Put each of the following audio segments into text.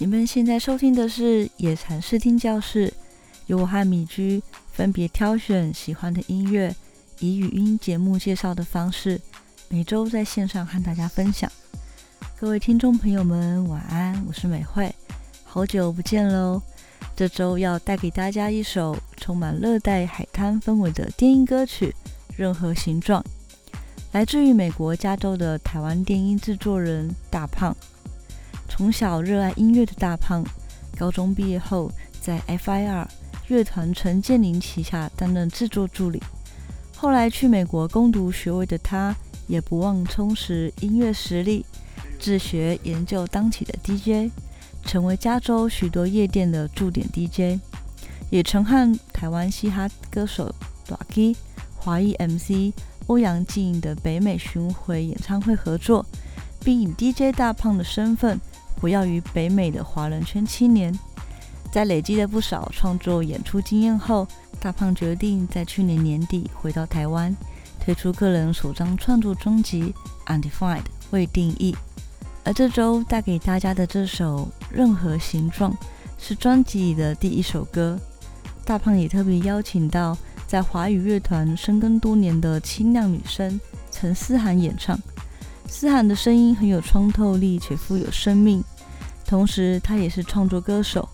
你们现在收听的是野禅视听教室，由我和米居分别挑选喜欢的音乐，以语音节目介绍的方式，每周在线上和大家分享。各位听众朋友们，晚安，我是美惠，好久不见喽！这周要带给大家一首充满热带海滩氛围的电音歌曲《任何形状》，来自于美国加州的台湾电音制作人大胖。从小热爱音乐的大胖，高中毕业后在 FIR 乐团陈建林旗下担任制作助理。后来去美国攻读学位的他，也不忘充实音乐实力，自学研究当起的 DJ，成为加州许多夜店的驻点 DJ。也曾和台湾嘻哈歌手 Ducky、华裔 MC 欧阳靖的北美巡回演唱会合作，并以 DJ 大胖的身份。活跃于北美的华人圈七年，在累积了不少创作演出经验后，大胖决定在去年年底回到台湾，推出个人首张创作专辑《Undefined 未定义》。而这周带给大家的这首《任何形状》是专辑里的第一首歌。大胖也特别邀请到在华语乐团深耕多年的清亮女声陈思涵演唱。思涵的声音很有穿透力且富有生命，同时他也是创作歌手，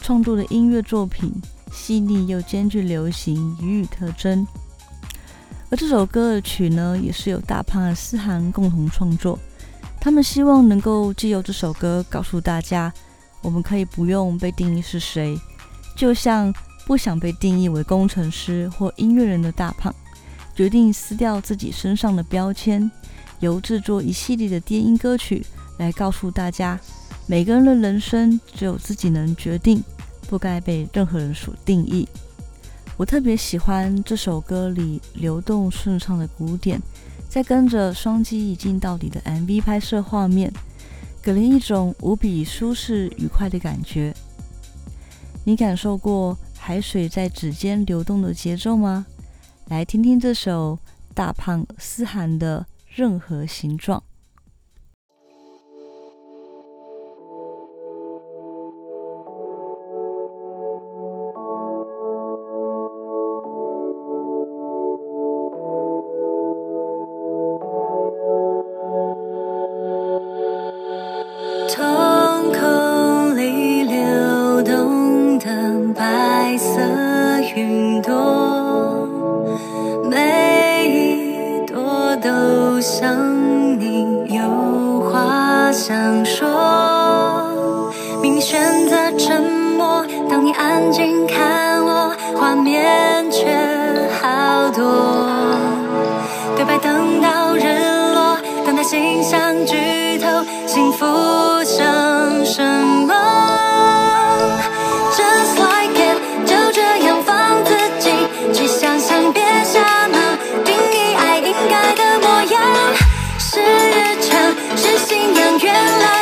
创作的音乐作品细腻又兼具流行语语特征。而这首歌的曲呢，也是由大胖和思涵共同创作。他们希望能够借由这首歌告诉大家，我们可以不用被定义是谁，就像不想被定义为工程师或音乐人的大胖，决定撕掉自己身上的标签。由制作一系列的电音歌曲来告诉大家，每个人的人生只有自己能决定，不该被任何人所定义。我特别喜欢这首歌里流动顺畅的鼓点，在跟着双击一镜到底的 MV 拍摄画面，给人一种无比舒适愉快的感觉。你感受过海水在指尖流动的节奏吗？来听听这首大胖思涵的。任何形状。当你安静看我，画面却好多。对白等到日落，等待心像剧透，幸福像什么？Just like it，就这样放自己去想象，别傻帽，定义爱应该的模样，是日常，是信仰，原来。